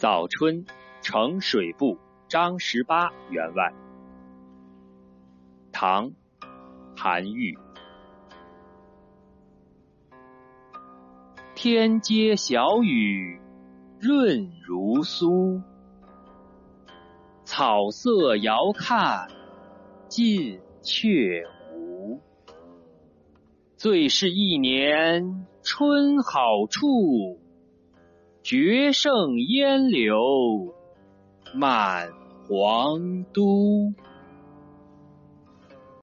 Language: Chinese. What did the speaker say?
早春呈水部张十八员外。唐，韩愈。天街小雨润如酥，草色遥看近却无。最是一年春好处，绝胜烟柳满皇都。